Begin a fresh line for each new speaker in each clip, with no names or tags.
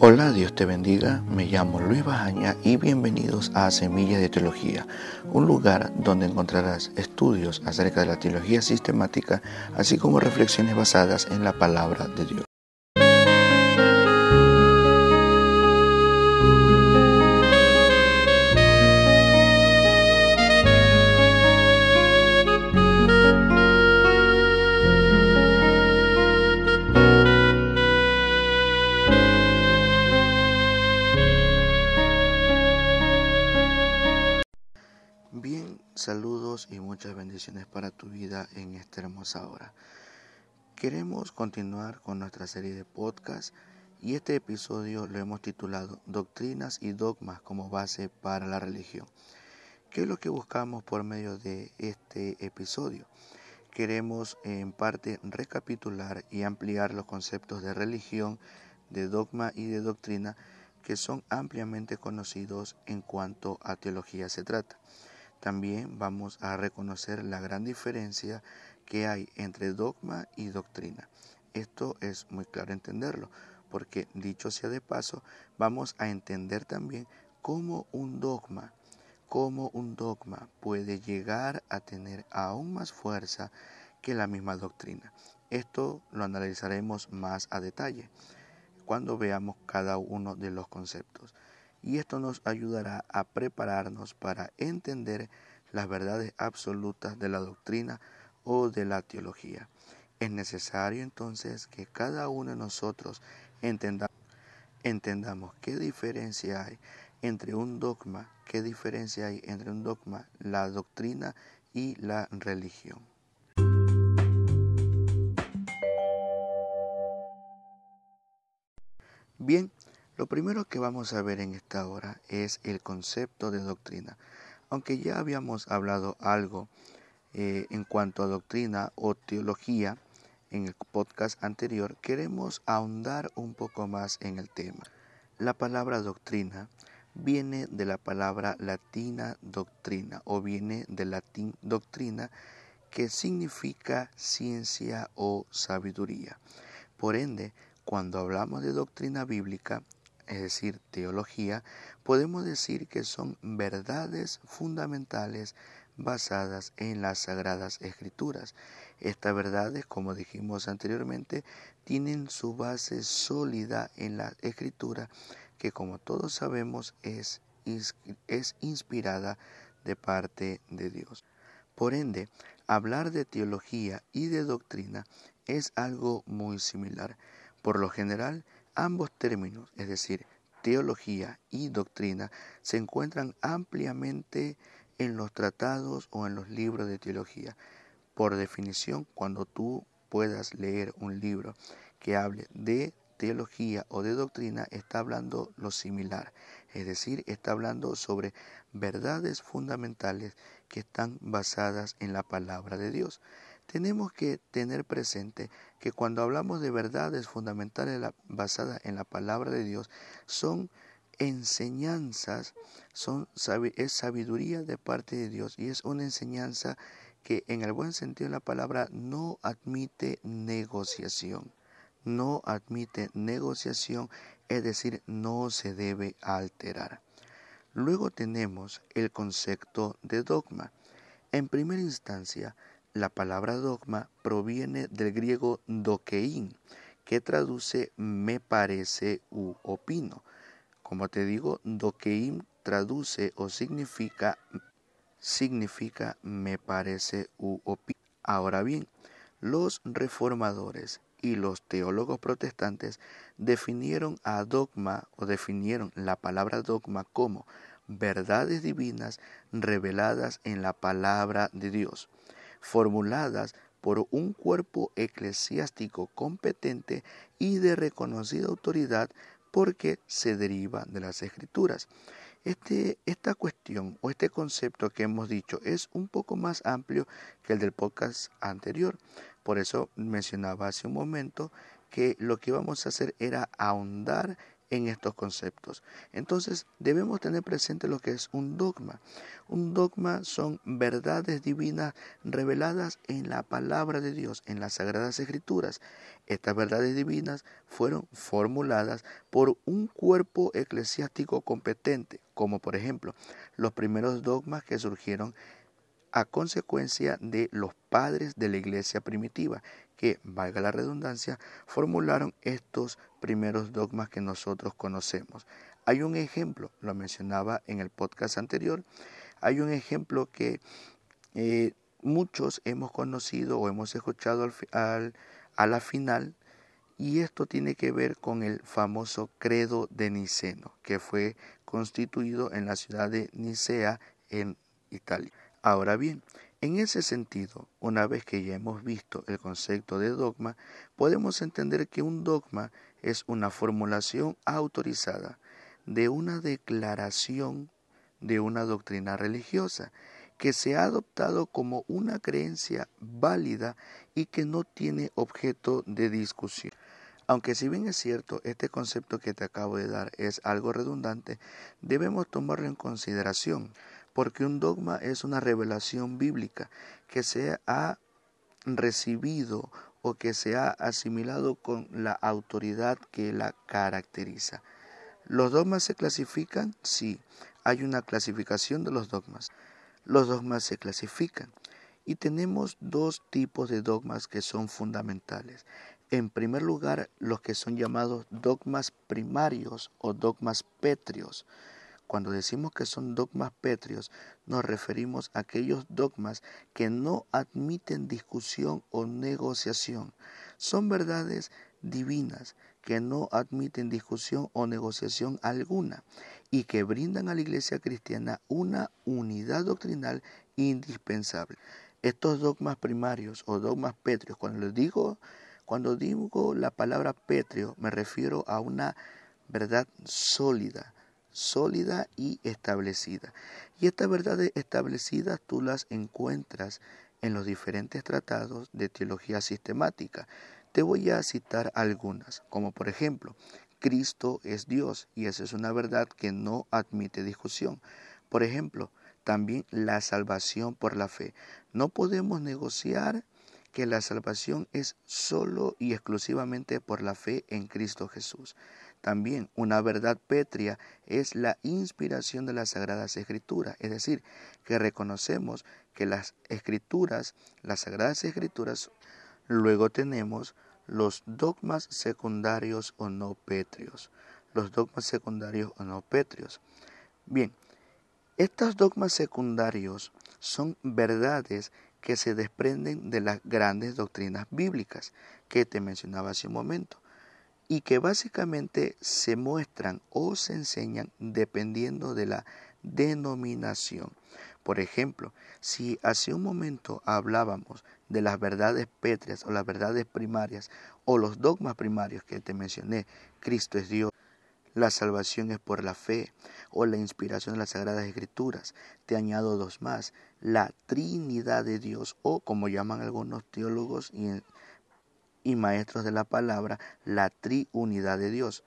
Hola, Dios te bendiga. Me llamo Luis Bajaña y bienvenidos a Semillas de Teología, un lugar donde encontrarás estudios acerca de la teología sistemática, así como reflexiones basadas en la palabra de Dios. En esta hermosa hora. Queremos continuar con nuestra serie de podcast y este episodio lo hemos titulado Doctrinas y dogmas como base para la religión. ¿Qué es lo que buscamos por medio de este episodio? Queremos en parte recapitular y ampliar los conceptos de religión, de dogma y de doctrina que son ampliamente conocidos en cuanto a teología se trata. También vamos a reconocer la gran diferencia que hay entre dogma y doctrina. Esto es muy claro entenderlo, porque dicho sea de paso, vamos a entender también cómo un dogma, cómo un dogma puede llegar a tener aún más fuerza que la misma doctrina. Esto lo analizaremos más a detalle cuando veamos cada uno de los conceptos y esto nos ayudará a prepararnos para entender las verdades absolutas de la doctrina o de la teología. Es necesario entonces que cada uno de nosotros entendamos, entendamos qué diferencia hay entre un dogma, qué diferencia hay entre un dogma, la doctrina y la religión. Bien, lo primero que vamos a ver en esta hora es el concepto de doctrina. Aunque ya habíamos hablado algo eh, en cuanto a doctrina o teología en el podcast anterior, queremos ahondar un poco más en el tema. La palabra doctrina viene de la palabra latina doctrina o viene del latín doctrina que significa ciencia o sabiduría. Por ende, cuando hablamos de doctrina bíblica, es decir, teología, podemos decir que son verdades fundamentales basadas en las sagradas escrituras. Estas verdades, como dijimos anteriormente, tienen su base sólida en la escritura, que como todos sabemos es, es inspirada de parte de Dios. Por ende, hablar de teología y de doctrina es algo muy similar. Por lo general, Ambos términos, es decir, teología y doctrina, se encuentran ampliamente en los tratados o en los libros de teología. Por definición, cuando tú puedas leer un libro que hable de teología o de doctrina, está hablando lo similar, es decir, está hablando sobre verdades fundamentales que están basadas en la palabra de Dios tenemos que tener presente que cuando hablamos de verdades fundamentales basadas en la palabra de Dios, son enseñanzas, son, es sabiduría de parte de Dios y es una enseñanza que en el buen sentido de la palabra no admite negociación. No admite negociación, es decir, no se debe alterar. Luego tenemos el concepto de dogma. En primera instancia, la palabra dogma proviene del griego dokein, que traduce me parece u opino. Como te digo, dokein traduce o significa significa me parece u opino. Ahora bien, los reformadores y los teólogos protestantes definieron a dogma o definieron la palabra dogma como verdades divinas reveladas en la palabra de Dios formuladas por un cuerpo eclesiástico competente y de reconocida autoridad porque se deriva de las escrituras. Este, esta cuestión o este concepto que hemos dicho es un poco más amplio que el del podcast anterior. Por eso mencionaba hace un momento que lo que íbamos a hacer era ahondar en estos conceptos. Entonces debemos tener presente lo que es un dogma. Un dogma son verdades divinas reveladas en la palabra de Dios, en las sagradas escrituras. Estas verdades divinas fueron formuladas por un cuerpo eclesiástico competente, como por ejemplo los primeros dogmas que surgieron a consecuencia de los padres de la iglesia primitiva, que, valga la redundancia, formularon estos primeros dogmas que nosotros conocemos. Hay un ejemplo, lo mencionaba en el podcast anterior, hay un ejemplo que eh, muchos hemos conocido o hemos escuchado al, a la final, y esto tiene que ver con el famoso credo de Niceno, que fue constituido en la ciudad de Nicea en Italia. Ahora bien, en ese sentido, una vez que ya hemos visto el concepto de dogma, podemos entender que un dogma es una formulación autorizada de una declaración de una doctrina religiosa que se ha adoptado como una creencia válida y que no tiene objeto de discusión. Aunque si bien es cierto, este concepto que te acabo de dar es algo redundante, debemos tomarlo en consideración, porque un dogma es una revelación bíblica que se ha recibido o que se ha asimilado con la autoridad que la caracteriza. ¿Los dogmas se clasifican? Sí, hay una clasificación de los dogmas. Los dogmas se clasifican y tenemos dos tipos de dogmas que son fundamentales. En primer lugar, los que son llamados dogmas primarios o dogmas pétreos. Cuando decimos que son dogmas pétreos, nos referimos a aquellos dogmas que no admiten discusión o negociación. Son verdades divinas que no admiten discusión o negociación alguna y que brindan a la iglesia cristiana una unidad doctrinal indispensable. Estos dogmas primarios o dogmas pétreos, cuando les digo, cuando digo la palabra pétreo, me refiero a una verdad sólida, sólida y establecida. Y estas verdades establecidas tú las encuentras en los diferentes tratados de teología sistemática. Te voy a citar algunas, como por ejemplo, Cristo es Dios y esa es una verdad que no admite discusión. Por ejemplo, también la salvación por la fe. No podemos negociar que la salvación es solo y exclusivamente por la fe en Cristo Jesús. También una verdad pétrea es la inspiración de las Sagradas Escrituras, es decir, que reconocemos que las Escrituras, las Sagradas Escrituras, luego tenemos los dogmas secundarios o no pétreos, los dogmas secundarios o no pétreos. Bien, estos dogmas secundarios son verdades que se desprenden de las grandes doctrinas bíblicas que te mencionaba hace un momento y que básicamente se muestran o se enseñan dependiendo de la denominación. Por ejemplo, si hace un momento hablábamos de las verdades pétreas o las verdades primarias o los dogmas primarios que te mencioné, Cristo es Dios, la salvación es por la fe o la inspiración de las Sagradas Escrituras. Te añado dos más, la Trinidad de Dios o como llaman algunos teólogos y y maestros de la palabra, la triunidad de Dios,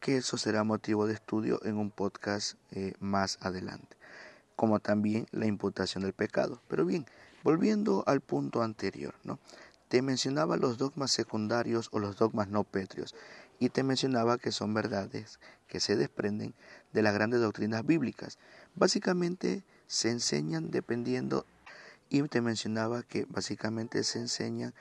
que eso será motivo de estudio en un podcast eh, más adelante, como también la imputación del pecado. Pero bien, volviendo al punto anterior, ¿no? Te mencionaba los dogmas secundarios o los dogmas no pétreos y te mencionaba que son verdades que se desprenden de las grandes doctrinas bíblicas. Básicamente se enseñan dependiendo y te mencionaba que básicamente se enseñan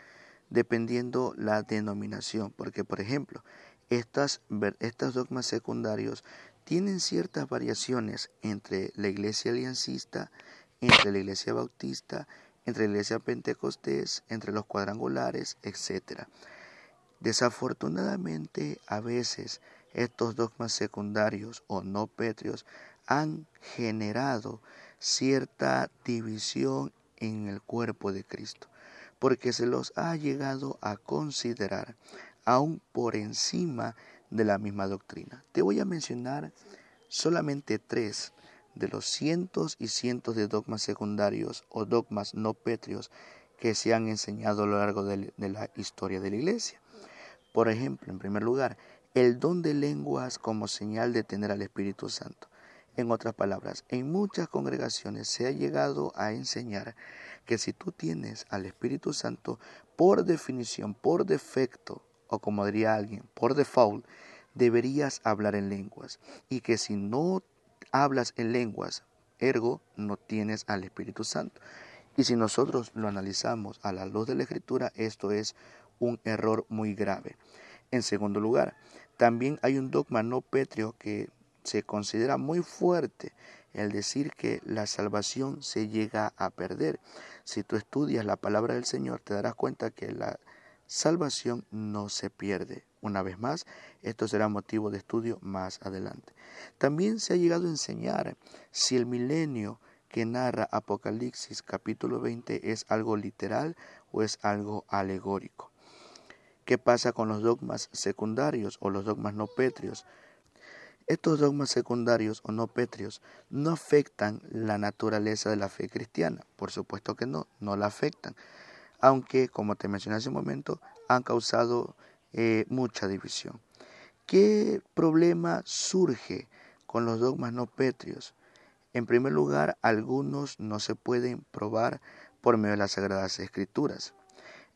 dependiendo la denominación, porque por ejemplo, estas, estos dogmas secundarios tienen ciertas variaciones entre la iglesia aliancista, entre la iglesia bautista, entre la iglesia pentecostés, entre los cuadrangulares, etc. Desafortunadamente, a veces estos dogmas secundarios o no pétreos han generado cierta división en el cuerpo de Cristo porque se los ha llegado a considerar aún por encima de la misma doctrina. Te voy a mencionar solamente tres de los cientos y cientos de dogmas secundarios o dogmas no pétreos que se han enseñado a lo largo de, la historia de la Iglesia. Por ejemplo, en primer lugar, el don de lenguas como señal de tener al Espíritu Santo. En otras palabras, en muchas congregaciones se ha llegado a enseñar que si tú tienes al Espíritu Santo, por definición, por defecto, o como diría alguien, por default, deberías hablar en lenguas. Y que si no hablas en lenguas, ergo, no tienes al Espíritu Santo. Y si nosotros lo analizamos a la luz de la Escritura, esto es un error muy grave. En segundo lugar, también hay un dogma no pétreo que se considera muy fuerte el decir que la salvación se llega a perder. Si tú estudias la palabra del Señor, te darás cuenta que la salvación no se pierde. Una vez más, esto será motivo de estudio más adelante. También se ha llegado a enseñar si el milenio que narra Apocalipsis capítulo 20 es algo literal o es algo alegórico. ¿Qué pasa con los dogmas secundarios o los dogmas no pétreos? Estos dogmas secundarios o no pétreos no afectan la naturaleza de la fe cristiana, por supuesto que no, no la afectan, aunque, como te mencioné hace un momento, han causado eh, mucha división. ¿Qué problema surge con los dogmas no pétreos? En primer lugar, algunos no se pueden probar por medio de las Sagradas Escrituras.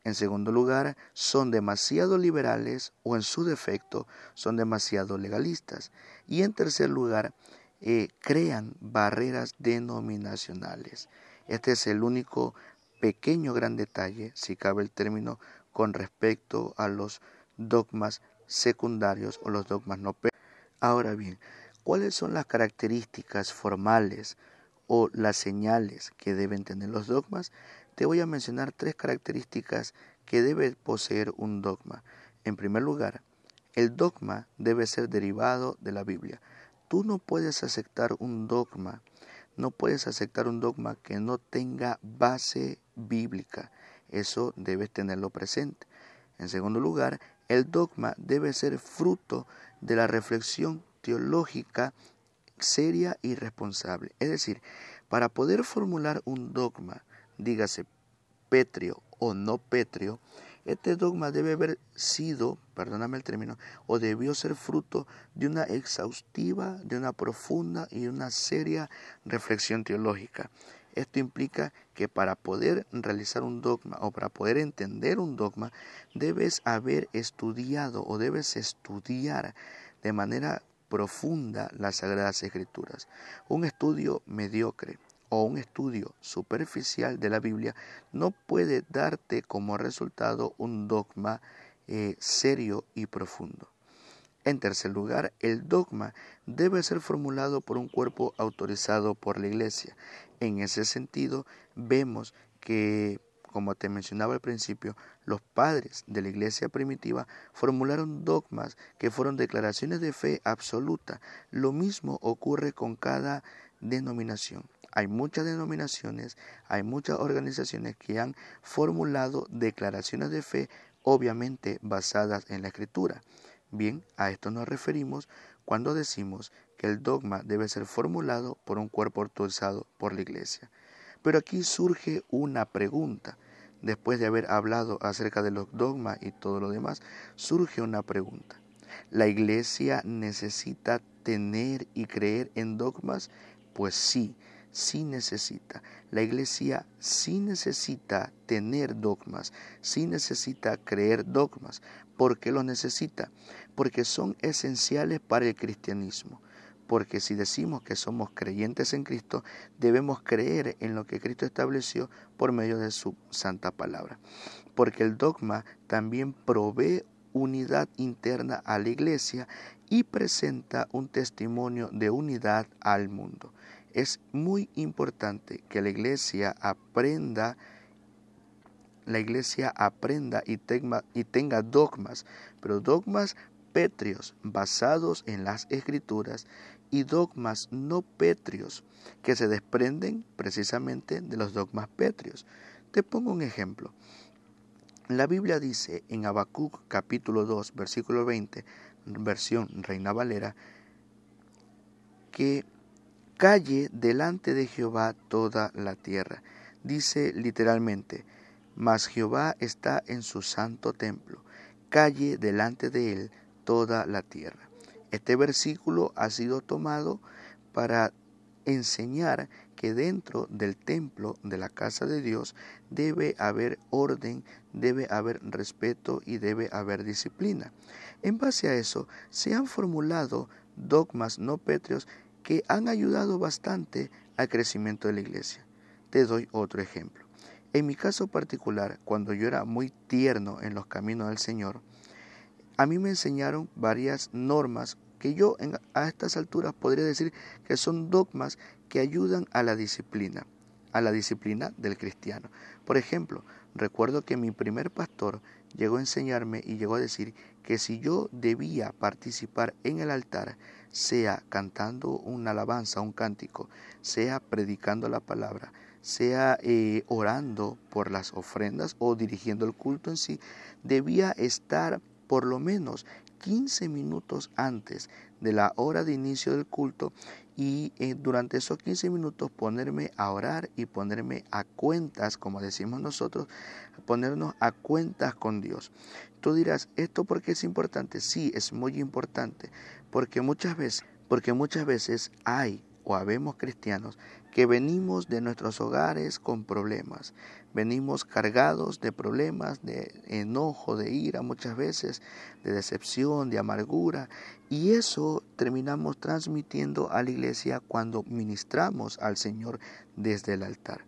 En segundo lugar, son demasiado liberales o en su defecto son demasiado legalistas. Y en tercer lugar, eh, crean barreras denominacionales. Este es el único pequeño gran detalle, si cabe el término, con respecto a los dogmas secundarios o los dogmas no Ahora bien, ¿cuáles son las características formales o las señales que deben tener los dogmas? Te voy a mencionar tres características que debe poseer un dogma. En primer lugar, el dogma debe ser derivado de la Biblia. Tú no puedes aceptar un dogma, no puedes aceptar un dogma que no tenga base bíblica. Eso debes tenerlo presente. En segundo lugar, el dogma debe ser fruto de la reflexión teológica seria y responsable. Es decir, para poder formular un dogma, dígase pétreo o no pétreo, este dogma debe haber sido, perdóname el término, o debió ser fruto de una exhaustiva, de una profunda y una seria reflexión teológica. Esto implica que para poder realizar un dogma o para poder entender un dogma, debes haber estudiado o debes estudiar de manera profunda las Sagradas Escrituras. Un estudio mediocre o un estudio superficial de la Biblia no puede darte como resultado un dogma eh, serio y profundo. En tercer lugar, el dogma debe ser formulado por un cuerpo autorizado por la Iglesia. En ese sentido, vemos que, como te mencionaba al principio, los padres de la Iglesia primitiva formularon dogmas que fueron declaraciones de fe absoluta. Lo mismo ocurre con cada denominación. Hay muchas denominaciones, hay muchas organizaciones que han formulado declaraciones de fe obviamente basadas en la escritura. Bien, a esto nos referimos cuando decimos que el dogma debe ser formulado por un cuerpo autorizado por la iglesia. Pero aquí surge una pregunta. Después de haber hablado acerca de los dogmas y todo lo demás, surge una pregunta. ¿La iglesia necesita tener y creer en dogmas? Pues sí, sí necesita. La iglesia sí necesita tener dogmas, sí necesita creer dogmas. ¿Por qué lo necesita? Porque son esenciales para el cristianismo. Porque si decimos que somos creyentes en Cristo, debemos creer en lo que Cristo estableció por medio de su santa palabra. Porque el dogma también provee unidad interna a la iglesia y presenta un testimonio de unidad al mundo. Es muy importante que la iglesia aprenda la iglesia aprenda y tenga, y tenga dogmas, pero dogmas pétreos basados en las escrituras y dogmas no pétreos que se desprenden precisamente de los dogmas pétreos. Te pongo un ejemplo. La Biblia dice en Habacuc capítulo 2 versículo 20, versión Reina Valera, que calle delante de Jehová toda la tierra. Dice literalmente, mas Jehová está en su santo templo, calle delante de él toda la tierra. Este versículo ha sido tomado para enseñar que dentro del templo de la casa de Dios debe haber orden, debe haber respeto y debe haber disciplina. En base a eso se han formulado dogmas no pétreos que han ayudado bastante al crecimiento de la iglesia. Te doy otro ejemplo. En mi caso particular, cuando yo era muy tierno en los caminos del Señor, a mí me enseñaron varias normas que yo a estas alturas podría decir que son dogmas que ayudan a la disciplina, a la disciplina del cristiano. Por ejemplo, recuerdo que mi primer pastor llegó a enseñarme y llegó a decir que si yo debía participar en el altar, sea cantando una alabanza, un cántico, sea predicando la palabra, sea eh, orando por las ofrendas o dirigiendo el culto en sí, debía estar por lo menos 15 minutos antes de la hora de inicio del culto y eh, durante esos 15 minutos ponerme a orar y ponerme a cuentas, como decimos nosotros, ponernos a cuentas con Dios. Tú dirás, ¿esto por qué es importante? Sí, es muy importante, porque muchas veces, porque muchas veces hay o habemos cristianos que venimos de nuestros hogares con problemas, venimos cargados de problemas, de enojo, de ira muchas veces, de decepción, de amargura, y eso terminamos transmitiendo a la iglesia cuando ministramos al Señor desde el altar.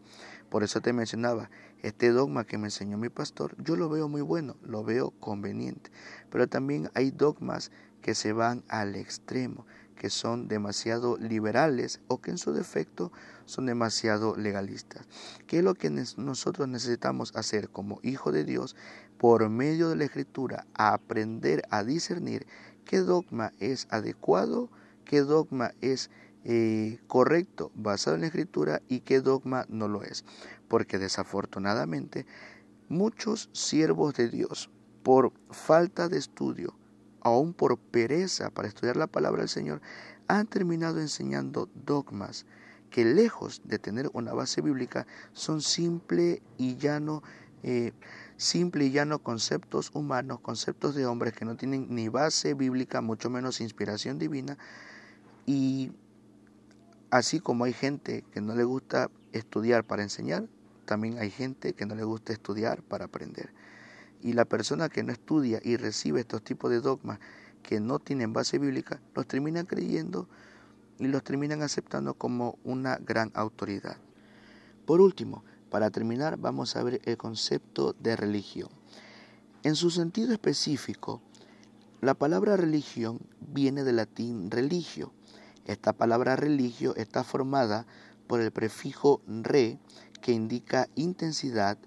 Por eso te mencionaba, este dogma que me enseñó mi pastor, yo lo veo muy bueno, lo veo conveniente, pero también hay dogmas que se van al extremo, que son demasiado liberales o que en su defecto son demasiado legalistas. ¿Qué es lo que nosotros necesitamos hacer como hijo de Dios por medio de la escritura? aprender a discernir qué dogma es adecuado, qué dogma es eh, correcto basado en la escritura y qué dogma no lo es. Porque desafortunadamente muchos siervos de Dios, por falta de estudio, aún por pereza para estudiar la palabra del Señor, han terminado enseñando dogmas que lejos de tener una base bíblica son simple y llano, eh, simple y llano conceptos humanos, conceptos de hombres que no tienen ni base bíblica, mucho menos inspiración divina. Y así como hay gente que no le gusta estudiar para enseñar, también hay gente que no le gusta estudiar para aprender. Y la persona que no estudia y recibe estos tipos de dogmas que no tienen base bíblica, los terminan creyendo y los terminan aceptando como una gran autoridad. Por último, para terminar, vamos a ver el concepto de religión. En su sentido específico, la palabra religión viene del latín religio. Esta palabra religio está formada por el prefijo re, que indica intensidad,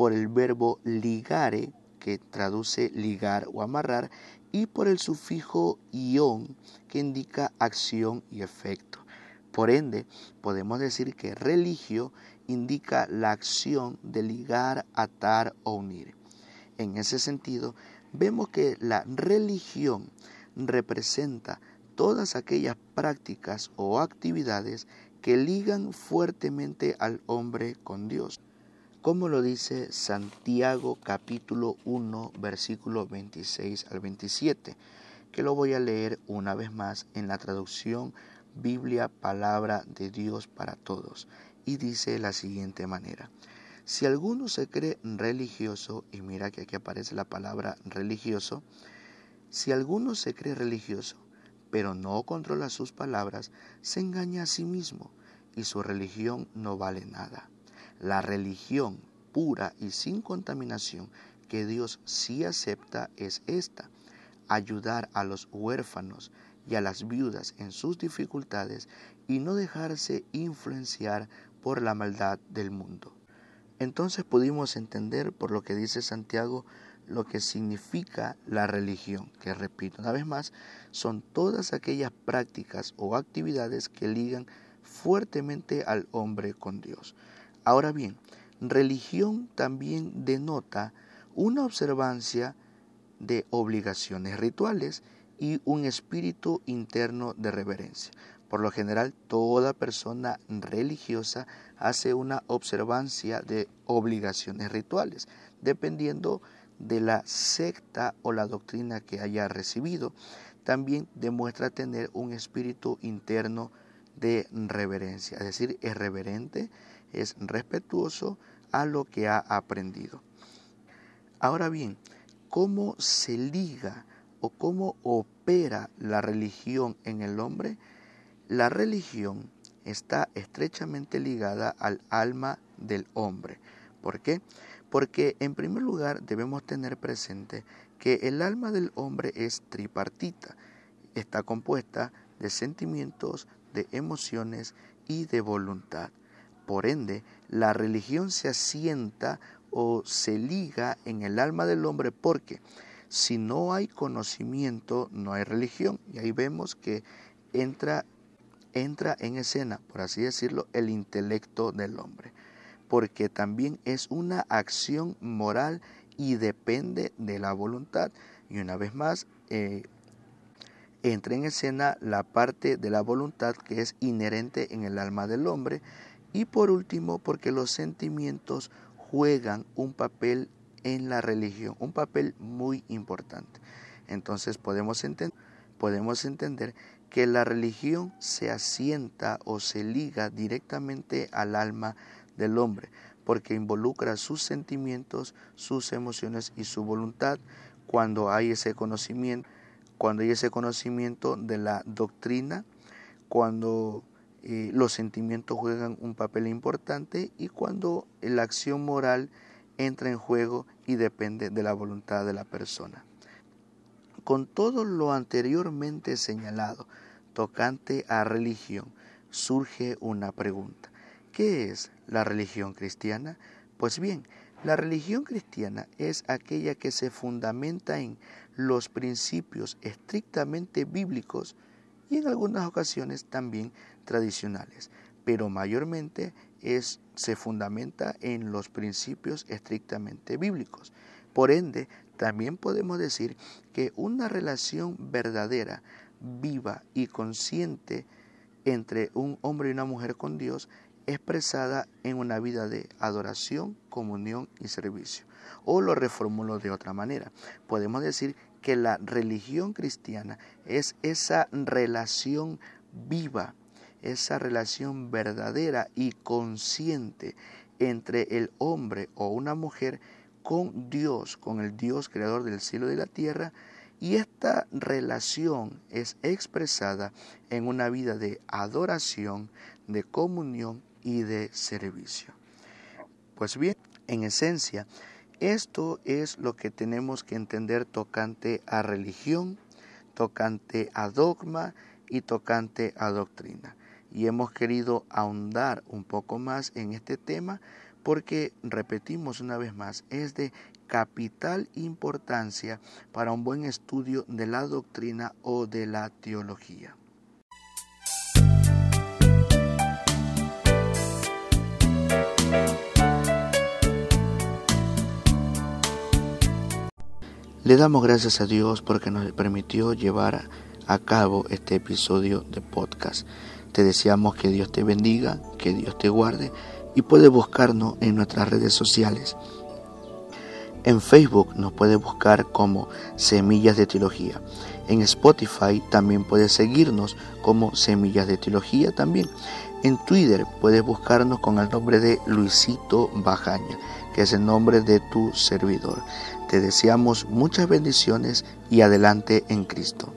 por el verbo ligare, que traduce ligar o amarrar, y por el sufijo ion, que indica acción y efecto. Por ende, podemos decir que religio indica la acción de ligar, atar o unir. En ese sentido, vemos que la religión representa todas aquellas prácticas o actividades que ligan fuertemente al hombre con Dios como lo dice Santiago capítulo 1 versículo 26 al 27, que lo voy a leer una vez más en la traducción Biblia Palabra de Dios para Todos, y dice la siguiente manera. Si alguno se cree religioso, y mira que aquí aparece la palabra religioso, si alguno se cree religioso, pero no controla sus palabras, se engaña a sí mismo, y su religión no vale nada. La religión pura y sin contaminación que Dios sí acepta es esta, ayudar a los huérfanos y a las viudas en sus dificultades y no dejarse influenciar por la maldad del mundo. Entonces pudimos entender por lo que dice Santiago lo que significa la religión, que repito una vez más, son todas aquellas prácticas o actividades que ligan fuertemente al hombre con Dios. Ahora bien, religión también denota una observancia de obligaciones rituales y un espíritu interno de reverencia. Por lo general, toda persona religiosa hace una observancia de obligaciones rituales, dependiendo de la secta o la doctrina que haya recibido. También demuestra tener un espíritu interno de reverencia, es decir, es reverente, es respetuoso a lo que ha aprendido. Ahora bien, ¿cómo se liga o cómo opera la religión en el hombre? La religión está estrechamente ligada al alma del hombre. ¿Por qué? Porque en primer lugar debemos tener presente que el alma del hombre es tripartita. Está compuesta de sentimientos, de emociones y de voluntad. Por ende, la religión se asienta o se liga en el alma del hombre porque si no hay conocimiento, no hay religión. Y ahí vemos que entra, entra en escena, por así decirlo, el intelecto del hombre. Porque también es una acción moral y depende de la voluntad. Y una vez más, eh, entra en escena la parte de la voluntad que es inherente en el alma del hombre y por último porque los sentimientos juegan un papel en la religión, un papel muy importante. Entonces podemos, podemos entender que la religión se asienta o se liga directamente al alma del hombre, porque involucra sus sentimientos, sus emociones y su voluntad cuando hay ese conocimiento cuando hay ese conocimiento de la doctrina, cuando eh, los sentimientos juegan un papel importante y cuando la acción moral entra en juego y depende de la voluntad de la persona. Con todo lo anteriormente señalado tocante a religión, surge una pregunta. ¿Qué es la religión cristiana? Pues bien, la religión cristiana es aquella que se fundamenta en los principios estrictamente bíblicos y en algunas ocasiones también tradicionales, pero mayormente es, se fundamenta en los principios estrictamente bíblicos. Por ende, también podemos decir que una relación verdadera, viva y consciente entre un hombre y una mujer con Dios expresada en una vida de adoración, comunión y servicio. O lo reformulo de otra manera. Podemos decir que la religión cristiana es esa relación viva, esa relación verdadera y consciente entre el hombre o una mujer con Dios, con el Dios creador del cielo y de la tierra, y esta relación es expresada en una vida de adoración, de comunión y de servicio. Pues bien, en esencia, esto es lo que tenemos que entender tocante a religión, tocante a dogma y tocante a doctrina. Y hemos querido ahondar un poco más en este tema porque, repetimos una vez más, es de capital importancia para un buen estudio de la doctrina o de la teología. Le damos gracias a Dios porque nos permitió llevar a cabo este episodio de podcast. Te deseamos que Dios te bendiga, que Dios te guarde y puedes buscarnos en nuestras redes sociales. En Facebook nos puedes buscar como Semillas de Teología. En Spotify también puedes seguirnos como Semillas de Teología también. En Twitter puedes buscarnos con el nombre de Luisito Bajaña, que es el nombre de tu servidor. Te deseamos muchas bendiciones y adelante en Cristo.